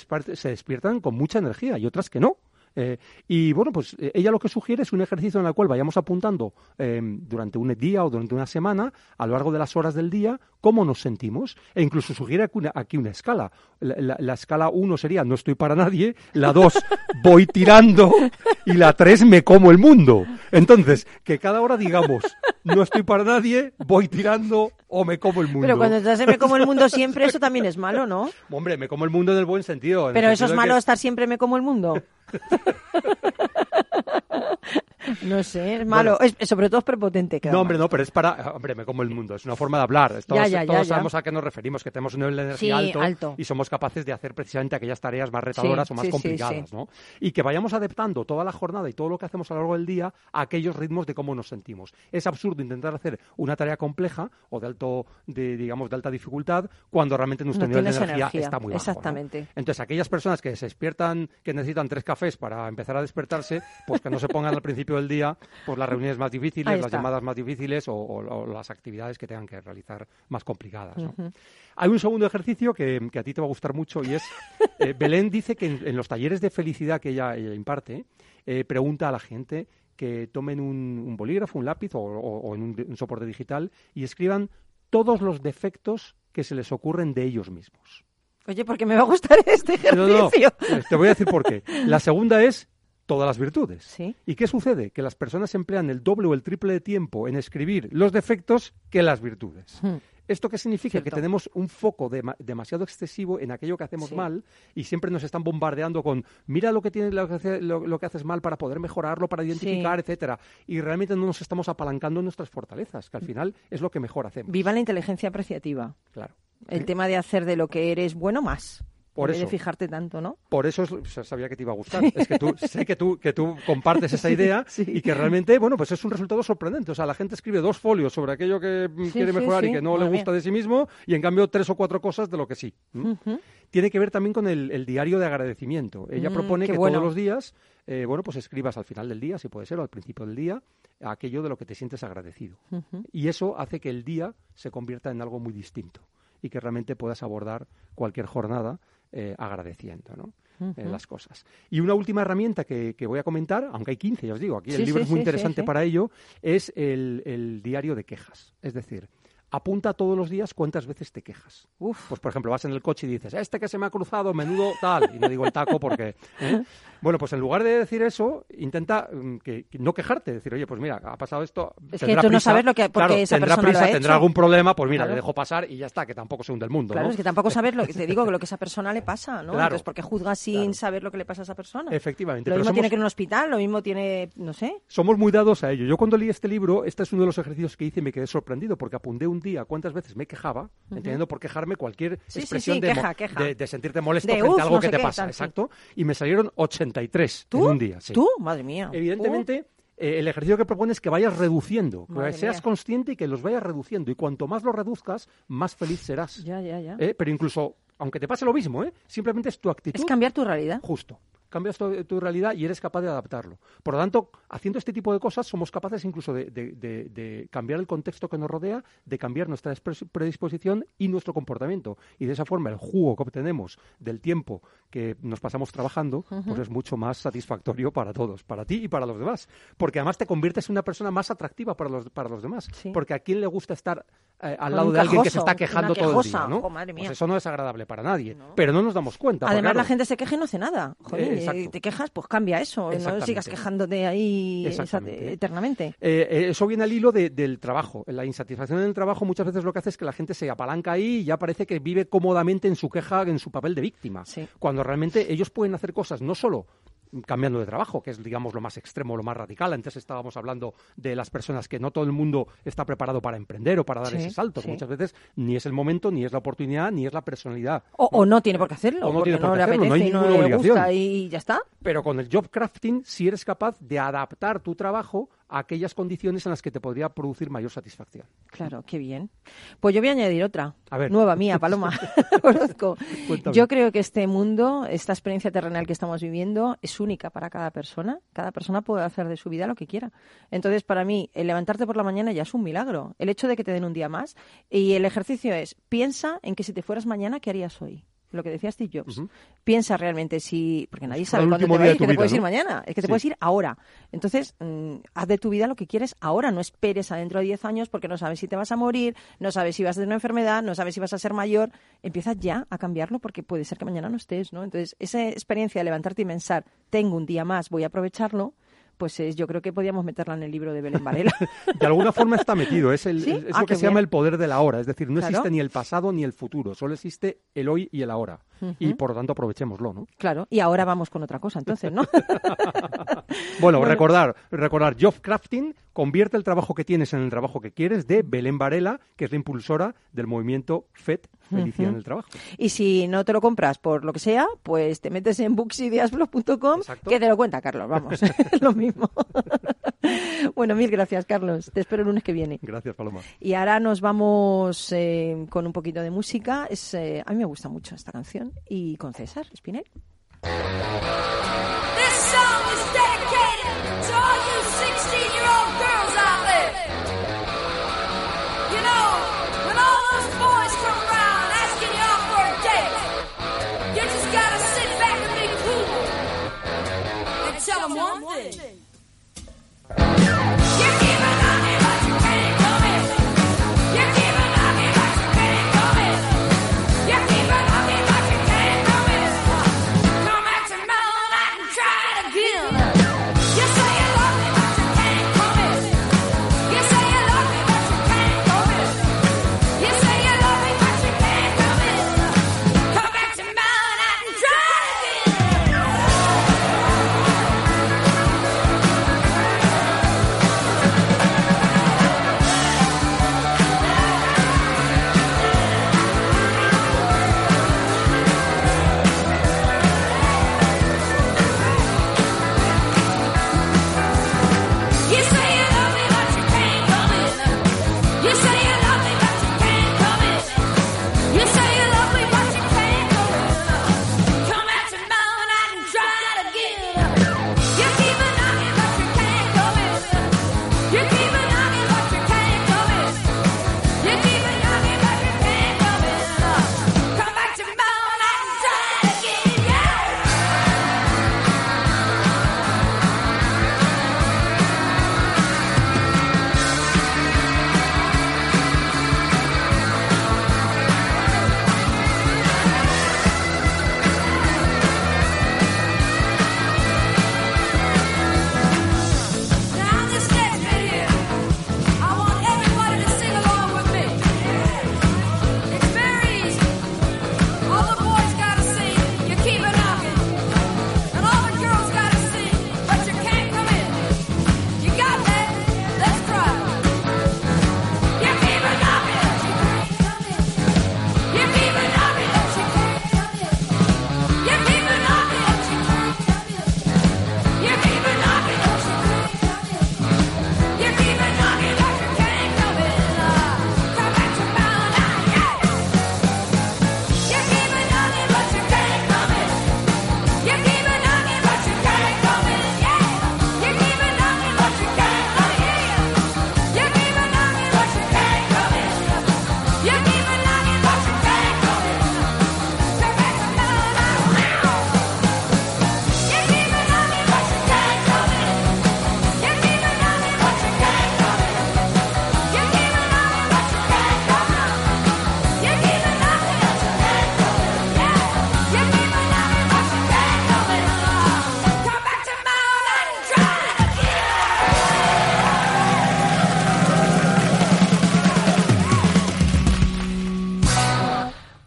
despiertan con mucha energía y otras que no. Eh, y bueno, pues eh, ella lo que sugiere es un ejercicio en el cual vayamos apuntando eh, durante un día o durante una semana, a lo largo de las horas del día, cómo nos sentimos. E incluso sugiere aquí una, aquí una escala. La, la- la escala 1 sería no estoy para nadie, la 2 voy tirando y la 3 me como el mundo. Entonces, que cada hora digamos no estoy para nadie, voy tirando o me como el mundo. Pero cuando estás en Me como el mundo siempre, eso también es malo, ¿no? Hombre, me como el mundo en el buen sentido. en el Pero eso sentido es malo que- estar siempre Me como el mundo. No sé, es malo. Es, sobre todo es prepotente. No, hombre, no, pero es para. Hombre, me como el mundo. Es una forma de hablar. Todos, Ya, ya, todos ya. sabemos a qué nos referimos, que tenemos un nivel de energía Sí, alto, alto. y somos capaces de hacer precisamente aquellas tareas más retadoras Sí, o más sí, complicadas. ¿no? Y que vayamos adaptando toda la jornada y todo lo que hacemos a lo largo del día a aquellos ritmos de cómo nos sentimos. Es absurdo intentar hacer una tarea compleja o de alto, de, digamos, de alta dificultad cuando realmente nuestro No nivel de energía, energía, está muy bajo. ¿no? exactamente. Entonces, aquellas personas que se despiertan, que necesitan tres cafés para empezar a despertarse, pues que no se pongan al principio del día pues las reuniones más difíciles, las llamadas más difíciles o, o- o las actividades que tengan que realizar más complicadas. ¿no? Ujú. Hay un segundo ejercicio que, que a ti te va a gustar mucho y es, eh, Belén dice que en, en los talleres de felicidad que ella, ella imparte, eh, pregunta a la gente que tomen un, un bolígrafo, un lápiz o, o- en un, un soporte digital y escriban todos los defectos que se les ocurren de ellos mismos. Oye, porque me va a gustar este No, no, ejercicio. te voy a decir por qué. La segunda es todas las virtudes. Sí. ¿Y qué sucede? Que las personas emplean el doble o el triple de tiempo en escribir los defectos que las virtudes. Hmm. ¿Esto qué significa? Cierto. Que tenemos un foco dema- demasiado excesivo en aquello que hacemos Sí. mal y siempre nos están bombardeando con mira lo que tienes, lo que, hace- lo- lo que haces mal para poder mejorarlo, para identificar, etcétera. Y realmente no nos estamos apalancando en nuestras fortalezas, que al final es lo que mejor hacemos. Viva la inteligencia apreciativa. Claro. El tema de hacer de lo que eres bueno más. Por en vez de eso. fijarte tanto, ¿no? Por eso es- o sea, sabía que te iba a gustar. Es que tú, sé que tú, que tú compartes esa idea Sí. y que realmente, bueno, pues es un resultado sorprendente. O sea, la gente escribe dos folios sobre aquello que mm, Sí, quiere mejorar y que no le gusta de sí mismo y en cambio tres o cuatro cosas de lo que sí. Tiene que ver también con el, el diario de agradecimiento. Ella Mm, propone que bueno. todos los días, eh, bueno, pues escribas al final del día, si puede ser, o al principio del día, aquello de lo que te sientes agradecido. Y eso hace que el día se convierta en algo muy distinto y que realmente puedas abordar cualquier jornada eh, agradeciendo ¿no? Eh, las cosas. Y una última herramienta que, que voy a comentar, aunque hay 15, ya os digo, aquí Sí, el libro sí, es muy sí, interesante para ello, es el, el diario de quejas. Es decir, apunta todos los días cuántas veces te quejas. Uf. Pues, por ejemplo, vas en el coche y dices, este que se me ha cruzado, menudo tal, y no digo el taco porque... ¿eh? Bueno, pues en lugar de decir eso, intenta mm, que, que no quejarte, decir, oye, pues mira, ha pasado esto... Es que tú no prisa, sabes lo que- por qué claro, esa tendrá persona lo prisa, ha tendrá hecho. algún problema, pues mira, Claro. le dejo pasar y ya está, que tampoco se hunde el mundo, Claro, ¿no? es que tampoco sabes lo que te digo, lo que esa persona le pasa, ¿no? Claro. Entonces, ¿por qué juzgas sin saber lo que le pasa a esa persona? Efectivamente, Lo pero mismo tiene somos- que ir a un hospital, lo mismo tiene, no sé. Somos muy dados a ello. Yo cuando leí este libro, este es uno de los ejercicios que hice y me quedé sorprendido porque apunté un día cuántas veces me quejaba, entendiendo por quejarme cualquier Sí, expresión sí, de, queja, queja. de- de sentirte molesto De, frente "Uf, a algo no que te qué, pasa. tal. Exacto. Y me salieron 83 ¿Tú? en un día. ¿Tú? Madre mía. Evidentemente, eh, el ejercicio que propone es que vayas reduciendo, que seas mía. consciente y que los vayas reduciendo. Y cuanto más los reduzcas, más feliz serás. Ya, ya, ya. ¿Eh? Pero incluso, aunque te pase lo mismo, ¿eh? simplemente es tu actitud. Es cambiar tu realidad. Justo. Cambias tu, tu realidad y eres capaz de adaptarlo. Por lo tanto, haciendo este tipo de cosas, somos capaces incluso de, de- de- de cambiar el contexto que nos rodea, de cambiar nuestra predisposición y nuestro comportamiento. Y de esa forma, el jugo que obtenemos del tiempo que nos pasamos trabajando, pues es mucho más satisfactorio para todos, para ti y para los demás. Porque además te conviertes en una persona más atractiva para los, para los demás. Sí. Porque a quién le gusta estar eh, al lado de alguien que se está quejando todo el día, ¿no? Oh, madre mía. Pues eso no es agradable para nadie. Pero no nos damos cuenta. Además, la gente se queja y no hace nada. Joder, exacto. te quejas, pues cambia eso. No sigas quejándote ahí eternamente. Eh, eh, eso viene al hilo de- del trabajo. La insatisfacción en el trabajo muchas veces lo que hace es que la gente se apalanca ahí y ya parece que vive cómodamente en su queja, en su papel de víctima. Sí. Cuando realmente ellos pueden hacer cosas no solo cambiando de trabajo, que es, digamos, lo más extremo, lo más radical. Antes estábamos hablando de las personas que no todo el mundo está preparado para emprender o para dar Sí, ese salto. sí. Muchas veces ni es el momento, ni es la oportunidad, ni es la personalidad. O, o no tiene por qué hacerlo, O no tiene por qué hacerlo, no hay no ninguna obligación. y ya está. Pero con el job crafting sí eres capaz de adaptar tu trabajo a aquellas condiciones en las que te podría producir mayor satisfacción. Claro, qué bien. Pues yo voy a añadir otra. A ver. Nueva mía, Paloma. Cuéntame. Yo creo que este mundo, esta experiencia terrenal que estamos viviendo, es única para cada persona. Cada persona puede hacer de su vida lo que quiera. Entonces, para mí, el levantarte por la mañana ya es un milagro. El hecho de que te den un día más. Y el ejercicio es, piensa en que si te fueras mañana, ¿qué harías hoy? Lo que decía Steve Jobs. Piensa realmente si... Porque nadie sabe cuándo te ir, que te puedes ir ¿no? mañana. Es que te Sí. puedes ir ahora. Entonces, mm, haz de tu vida lo que quieres ahora. No esperes a dentro de 10 años porque no sabes si te vas a morir, no sabes si vas a tener una enfermedad, no sabes si vas a ser mayor. Empieza ya a cambiarlo porque puede ser que mañana no estés, ¿no? Entonces, esa experiencia de levantarte y pensar, tengo un día más, voy a aprovecharlo, pues es- yo creo que podíamos meterla en el libro de Belén Varela. De alguna forma está metido, es, el, ¿Sí? es Ah, lo que se llama el poder de la hora, es decir, no Claro. existe ni el pasado ni el futuro, solo existe el hoy y el ahora. Y por lo tanto aprovechémoslo, ¿no? claro, y ahora vamos con otra cosa, entonces, ¿no? Bueno, Bueno. recordar, recordar, Job Crafting convierte el trabajo que tienes en el trabajo que quieres de Belén Varela, que es la impulsora del movimiento FED, Felicidad en el Trabajo. Y si no te lo compras por lo que sea, pues te metes en booksideasblog.com que te lo cuenta Carlos, vamos, es lo mismo. bueno, mil gracias Carlos, te espero el lunes que viene. Gracias, Paloma. Y ahora nos vamos eh, con un poquito de música. Es, eh, a mí me gusta mucho esta canción. Y con César Espinel.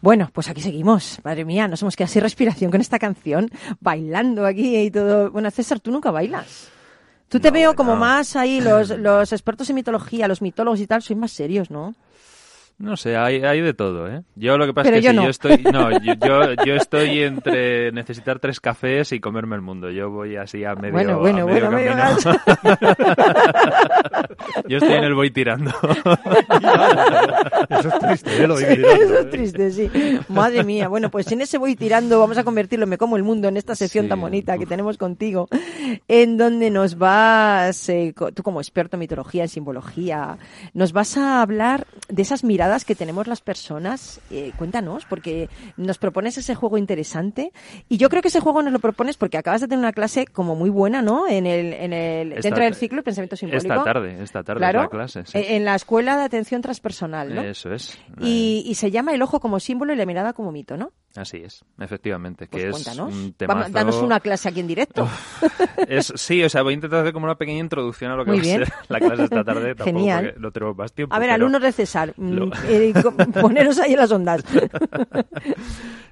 Bueno, pues aquí seguimos. Madre mía, nos hemos quedado sin respiración con esta canción, bailando aquí y todo. Bueno, César, tú nunca bailas. Tú te veo como no. más ahí, los, los expertos en mitología, los mitólogos y tal, sois más serios, ¿no? No sé, hay, hay de todo, ¿eh? Yo lo que pasa Pero es que yo si no. yo estoy, no, yo, yo, yo estoy entre necesitar tres cafés y comerme el mundo. Yo voy así a medio, Bueno, bueno, a medio bueno, medio camino. yo estoy en el voy tirando. Eso es triste, ¿eh? Lo ir tirando, eso es ¿eh? triste, sí. Madre mía. Bueno, pues en ese voy tirando vamos a convertirlo, me como el mundo, en esta sección Sí, tan bonita que tenemos contigo, en donde nos vas, eh, tú como experto en mitología, en simbología, nos vas a hablar de esas miradas que tenemos las personas. Eh, cuéntanos, porque nos propones ese juego interesante y yo creo que ese juego nos lo propones porque acabas de tener una clase como muy buena, ¿no? En el, en el, Esta- dentro del ciclo de pensamiento simbólico. Esta tarde, esta tarde Claro, es la clase. sí. eh, en la escuela de atención transpersonal, ¿no? Eso es. Y, y se llama el ojo como símbolo y la mirada como mito, ¿no? Así es, efectivamente. Pues que es cuéntanos. un Vamos, temazo... danos una clase aquí en directo. Es, sí, o sea, voy a intentar hacer como una pequeña introducción a lo que Muy va bien. a ser la clase esta tarde. Tampoco Genial. no tenemos más tiempo. A ver, alumnos de César, mm, lo- eh, poneros ahí en las ondas.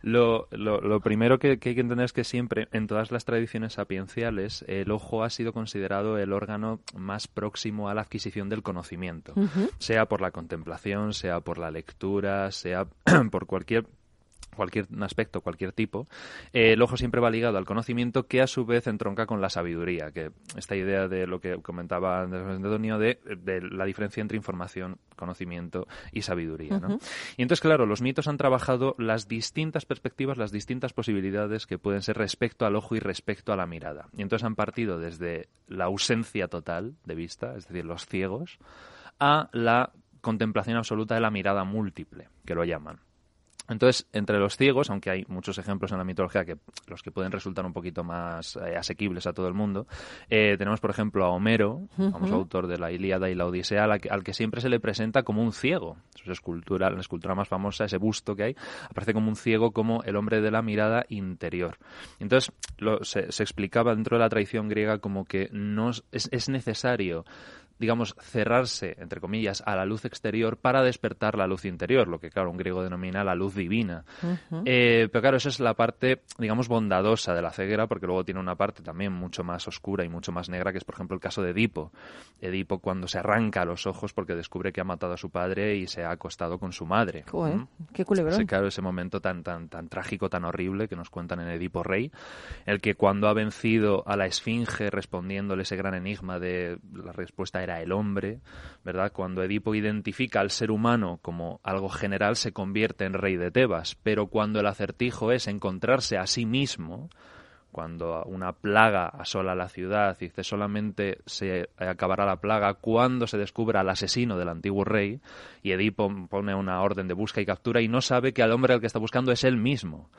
Lo, lo- lo primero que, que hay que entender es que siempre, en todas las tradiciones sapienciales, el ojo ha sido considerado el órgano más próximo a la adquisición del conocimiento, sea por la contemplación, sea por la lectura, sea por cualquier cualquier aspecto, cualquier tipo, eh, el ojo siempre va ligado al conocimiento que a su vez entronca con la sabiduría, que esta idea de lo que comentaba Andrés Antonio de, de la diferencia entre información, conocimiento y sabiduría. ¿no? Y entonces, claro, los mitos han trabajado las distintas perspectivas, las distintas posibilidades que pueden ser respecto al ojo y respecto a la mirada. Y entonces han partido desde la ausencia total de vista, es decir, los ciegos, a la contemplación absoluta de la mirada múltiple, que lo llaman. Entonces, entre los ciegos, aunque hay muchos ejemplos en la mitología que los que pueden resultar un poquito más eh, asequibles a todo el mundo, eh, tenemos, por ejemplo, a Homero, famoso Ujú. autor de la Ilíada y la Odisea, al que, al que siempre se le presenta como un ciego. Su escultura, la escultura más famosa, ese busto que hay, aparece como un ciego, como el hombre de la mirada interior. Entonces, lo- se, se explicaba dentro de la tradición griega como que no es necesario digamos, cerrarse, entre comillas, a la luz exterior para despertar la luz interior, lo que, claro, un griego denomina la luz divina. Eh, pero claro, esa es la parte, digamos, bondadosa de la ceguera, porque luego tiene una parte también mucho más oscura y mucho más negra, que es, por ejemplo, el caso de Edipo. Edipo cuando se arranca los ojos porque descubre que ha matado a su padre y se ha acostado con su madre. Joder, ¿Mm? qué culebrón. Sí, claro, ese momento tan, tan, tan trágico, tan horrible que nos cuentan en Edipo Rey, el que cuando ha vencido a la Esfinge respondiéndole ese gran enigma de la respuesta era el hombre, ¿verdad? Cuando Edipo identifica al ser humano como algo general, se convierte en rey de Tebas, pero cuando el acertijo es encontrarse a sí mismo, cuando una plaga asola la ciudad y dice solamente se acabará la plaga cuando se descubra al asesino del antiguo rey y Edipo pone una orden de busca y captura y no sabe que al hombre al que está buscando es él mismo.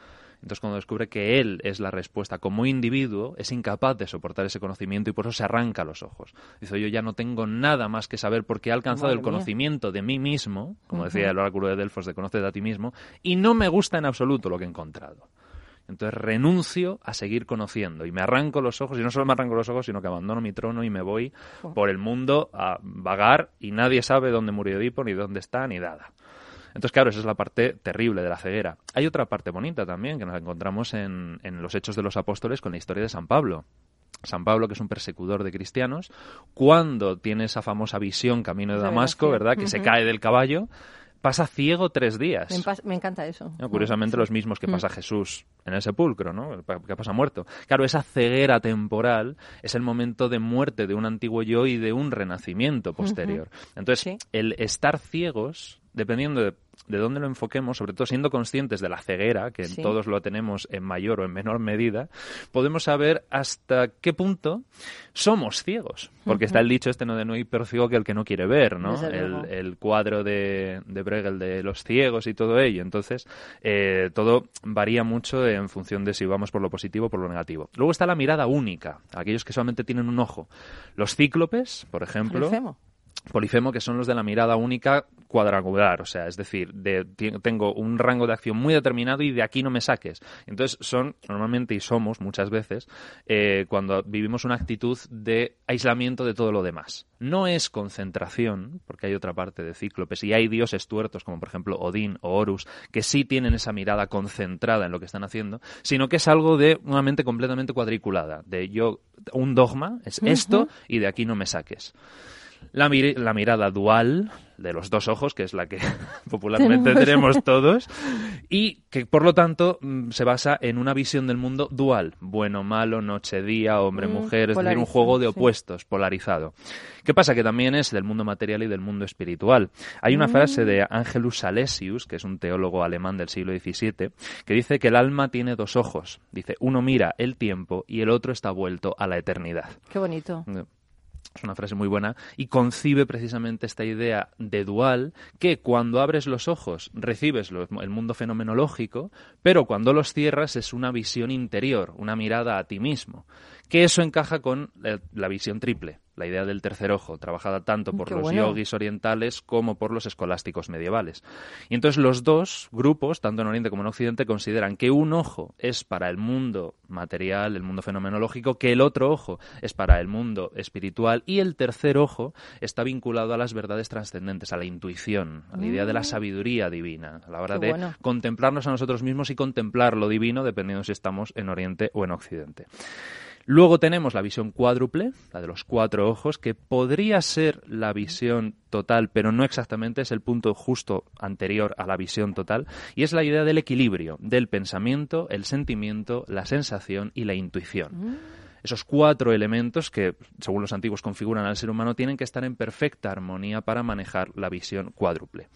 Entonces cuando descubre que él es la respuesta como individuo, es incapaz de soportar ese conocimiento y por eso se arranca los ojos. Dice, yo ya no tengo nada más que saber porque he alcanzado Madre el mía. conocimiento de mí mismo, como decía el oráculo de Delfos de conócete a ti mismo, y no me gusta en absoluto lo que he encontrado. Entonces renuncio a seguir conociendo y me arranco los ojos, y no solo me arranco los ojos, sino que abandono mi trono y me voy por el mundo a vagar y nadie sabe dónde murió Edipo, ni dónde está, ni nada. Entonces, claro, esa es la parte terrible de la ceguera. Hay otra parte bonita también que nos encontramos en, en los Hechos de los Apóstoles con la historia de San Pablo. San Pablo, que es un persecutor de cristianos, cuando tiene esa famosa visión camino de Damasco. ¿verdad? Que se cae del caballo, pasa ciego tres días. Me, me encanta eso. No, curiosamente los mismos que Mm. pasa Jesús en el sepulcro, ¿no? Que pasa muerto. Claro, esa ceguera temporal es el momento de muerte de un antiguo yo y de un renacimiento posterior. Entonces, el estar ciegos, dependiendo de, de dónde lo enfoquemos, sobre todo siendo conscientes de la ceguera, que Sí. todos lo tenemos en mayor o en menor medida, podemos saber hasta qué punto somos ciegos. Porque está el dicho este, ¿no? De no hay peor ciego que el que no quiere ver, ¿no? El, cuadro de, de Bruegel de los ciegos y todo ello. Entonces, eh, todo varía mucho en función de si vamos por lo positivo o por lo negativo. Luego está la mirada única, aquellos que solamente tienen un ojo. Los cíclopes, por ejemplo. Polifemo, que son los de la mirada única cuadrangular, o sea, es decir, de- tengo un rango de acción muy determinado y de aquí no me saques. Entonces son normalmente y somos muchas veces eh, cuando vivimos una actitud de aislamiento de todo lo demás. No es concentración, porque hay otra parte de cíclopes y hay dioses tuertos como por ejemplo Odín o Horus que sí tienen esa mirada concentrada en lo que están haciendo, sino que es algo de una mente completamente cuadriculada, de yo un dogma es esto y de aquí no me saques. La, la mirada dual de los dos ojos, que es la que popularmente Tenemos. todos, y que por lo tanto mm, se basa en una visión del mundo dual, bueno, malo, noche, día, hombre, Mm, mujer, es decir, un juego de sí. opuestos, polarizado. ¿Qué pasa? Que también es del mundo material y del mundo espiritual. Hay una Mm. frase de Angelus Salesius, que es un teólogo alemán del siglo XVII, que dice que el alma tiene dos ojos. Dice, uno mira el tiempo y el otro está vuelto a la eternidad. Qué bonito. Es una frase muy buena y concibe precisamente esta idea de dual que cuando abres los ojos recibes el mundo fenomenológico, pero cuando los cierras es una visión interior, una mirada a ti mismo. Que eso encaja con la visión triple, la idea del tercer ojo, trabajada tanto por Qué los bueno. yogis orientales como por los escolásticos medievales. Y entonces los dos grupos, tanto en Oriente como en Occidente, consideran que un ojo es para el mundo material, el mundo fenomenológico, que el otro ojo es para el mundo espiritual y el tercer ojo está vinculado a las verdades trascendentes, a la intuición, a la idea de la Mm. sabiduría divina, a la hora Qué de bueno. contemplarnos a nosotros mismos y contemplar lo divino dependiendo si estamos en Oriente o en Occidente. Luego tenemos la visión cuádruple, la de los cuatro ojos, que podría ser la visión total, pero no exactamente, es el punto justo anterior a la visión total, y es la idea del equilibrio, del pensamiento, el sentimiento, la sensación y la intuición. Esos cuatro elementos que, según los antiguos, configuran al ser humano, tienen que estar en perfecta armonía para manejar la visión cuádruple.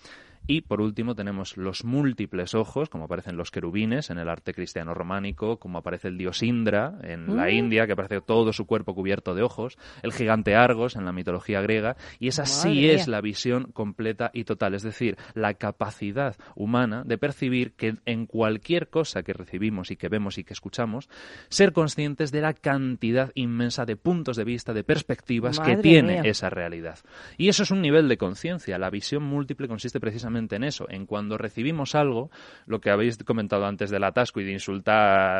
Y por último tenemos los múltiples ojos, como aparecen los querubines en el arte cristiano románico, como aparece el dios Indra en la Mm. India, que aparece todo su cuerpo cubierto de ojos, el gigante Argos en la mitología griega, y esa sí es la visión completa y total, es decir, la capacidad humana de percibir que en cualquier cosa que recibimos y que vemos y que escuchamos, ser conscientes de la cantidad inmensa de puntos de vista, de perspectivas que tiene mía. esa realidad. Y eso es un nivel de conciencia. La visión múltiple consiste precisamente en eso, en cuando recibimos algo, lo que habéis comentado antes del atasco y de insultar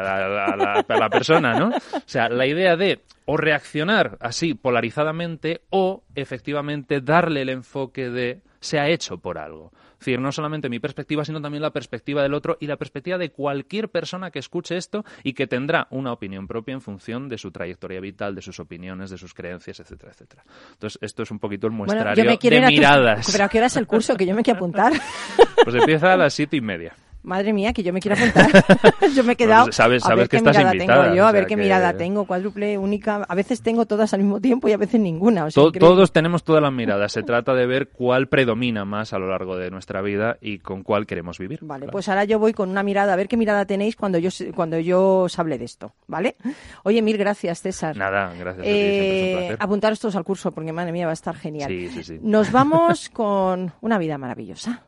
a la, a la- persona, ¿no? O sea, la idea de o reaccionar así polarizadamente o efectivamente darle el enfoque de se ha hecho por algo. Es decir, no solamente mi perspectiva, sino también la perspectiva del otro y la perspectiva de cualquier persona que escuche esto y que tendrá una opinión propia en función de su trayectoria vital, de sus opiniones, de sus creencias, etcétera, etcétera. Entonces, esto es un poquito el Bueno, muestrario yo me quiero de tu- miradas. Pero ¿a qué hora es el curso? Que yo me quiero apuntar. Pues empieza a las siete y media. Madre mía, que yo me quiero apuntar. yo me he quedado sabes- a sabes ver que qué estás mirada invitada, tengo yo, o a ver qué que- mirada tengo, cuádruple, única. A veces tengo todas al mismo tiempo y a veces ninguna. O sea, To- increíble. todos tenemos todas las miradas. Se trata de ver cuál predomina más a lo largo de nuestra vida y con cuál queremos vivir. Vale, Claro. pues ahora yo voy con una mirada, a ver qué mirada tenéis cuando yo, cuando yo os hable de esto, ¿vale? Oye, mil gracias, César. Nada, gracias a ti, es un Eh, apuntaros todos al curso porque, madre mía, va a estar genial. Sí, sí, sí. Nos vamos con una vida maravillosa.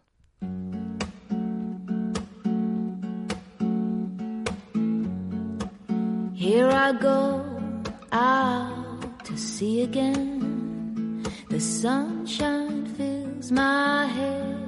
Here I go out to sea again. The sunshine fills my head.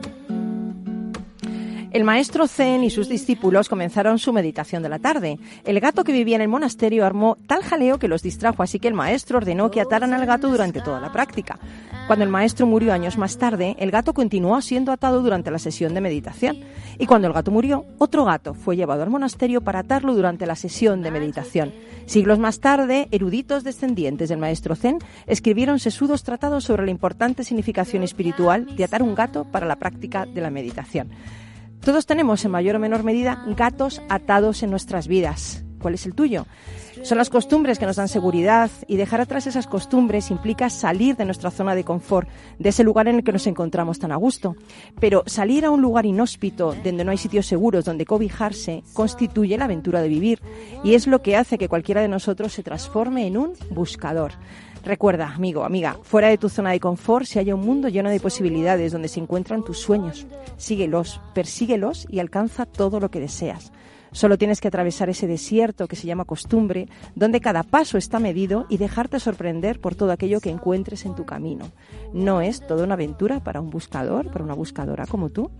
El maestro Zen y sus discípulos comenzaron su meditación de la tarde. El gato que vivía en el monasterio armó tal jaleo que los distrajo, así que el maestro ordenó que ataran al gato durante toda la práctica. Cuando el maestro murió años más tarde, el gato continuó siendo atado durante la sesión de meditación. Y cuando el gato murió, otro gato fue llevado al monasterio para atarlo durante la sesión de meditación. Siglos más tarde, eruditos descendientes del maestro Zen escribieron sesudos tratados sobre la importante significación espiritual de atar un gato para la práctica de la meditación. Todos tenemos en mayor o menor medida gatos atados en nuestras vidas. ¿Cuál es el tuyo? Son las costumbres que nos dan seguridad y dejar atrás esas costumbres implica salir de nuestra zona de confort, de ese lugar en el que nos encontramos tan a gusto. Pero salir a un lugar inhóspito, donde no hay sitios seguros donde cobijarse, constituye la aventura de vivir y es lo que hace que cualquiera de nosotros se transforme en un buscador. Recuerda, amigo, amiga, fuera de tu zona de confort se halla un mundo lleno de posibilidades donde se encuentran tus sueños. Síguelos, persíguelos y alcanza todo lo que deseas. Solo tienes que atravesar ese desierto que se llama costumbre, donde cada paso está medido y dejarte sorprender por todo aquello que encuentres en tu camino. No es toda una aventura para un buscador, para una buscadora como tú.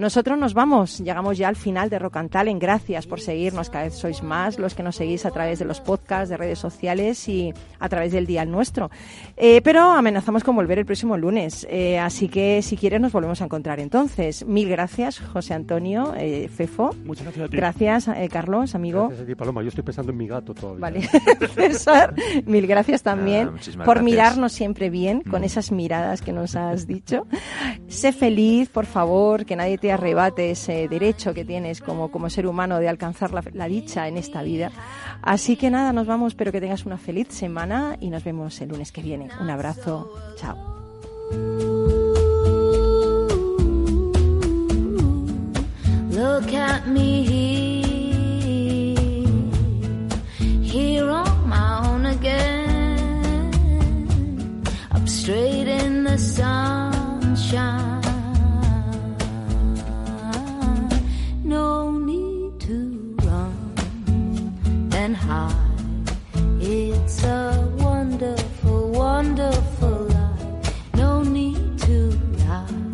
Nosotros nos vamos, llegamos ya al final de Rock and Talent. Gracias por seguirnos, cada vez sois más los que nos seguís a través de los podcasts, de redes sociales y a través del dial nuestro. Eh, pero amenazamos con volver el próximo lunes, eh, así que si quieres nos volvemos a encontrar entonces. Mil gracias, José Antonio, eh, Fefo. Muchas gracias a ti. Gracias, eh, Carlos, amigo. Gracias a ti, Paloma. Yo estoy pensando en mi gato todavía. Vale, César, mil gracias también por gracias. mirarnos siempre bien con Mm. esas miradas que nos has dicho. Sé feliz, por favor, que nadie te arrebate ese derecho que tienes como, como ser humano de alcanzar la, la dicha en esta vida. Así que nada, nos vamos, espero que tengas una feliz semana y nos vemos el lunes que viene. Un abrazo, chao. Look at me here on my own again, up straight in the sunshine. No need to run and hide. It's a wonderful, wonderful life. No need to lie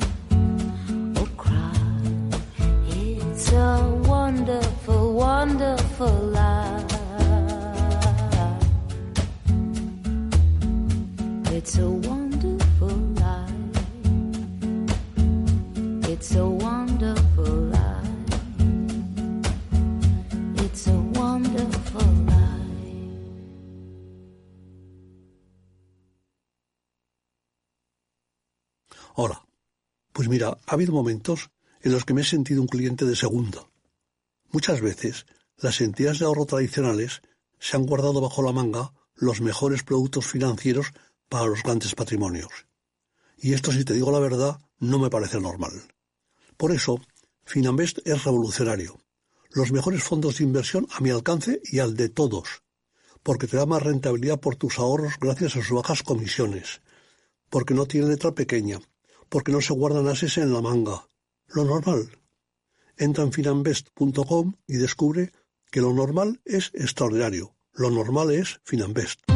or cry. It's a wonderful, wonderful life. It's a wonderful life. It's a wonderful life. It's a wonderful life. Hola. Pues mira, ha habido momentos en los que me he sentido un cliente de segunda. Muchas veces, las entidades de ahorro tradicionales se han guardado bajo la manga los mejores productos financieros para los grandes patrimonios. Y esto, si te digo la verdad, no me parece normal. Por eso, Finanvest es revolucionario. Los mejores fondos de inversión a mi alcance y al de todos. Porque te da más rentabilidad por tus ahorros gracias a sus bajas comisiones. Porque no tiene letra pequeña. Porque no se guardan ases en la manga. Lo normal. Entra en finanvest.com y descubre que lo normal es extraordinario. Lo normal es Finanvest.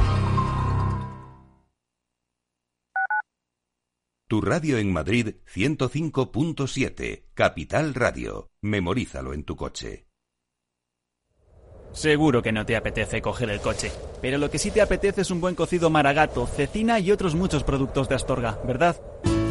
Tu radio en Madrid 105.7, Capital Radio. Memorízalo en tu coche. Seguro que no te apetece coger el coche, pero lo que sí te apetece es un buen cocido maragato, cecina y otros muchos productos de Astorga, ¿verdad?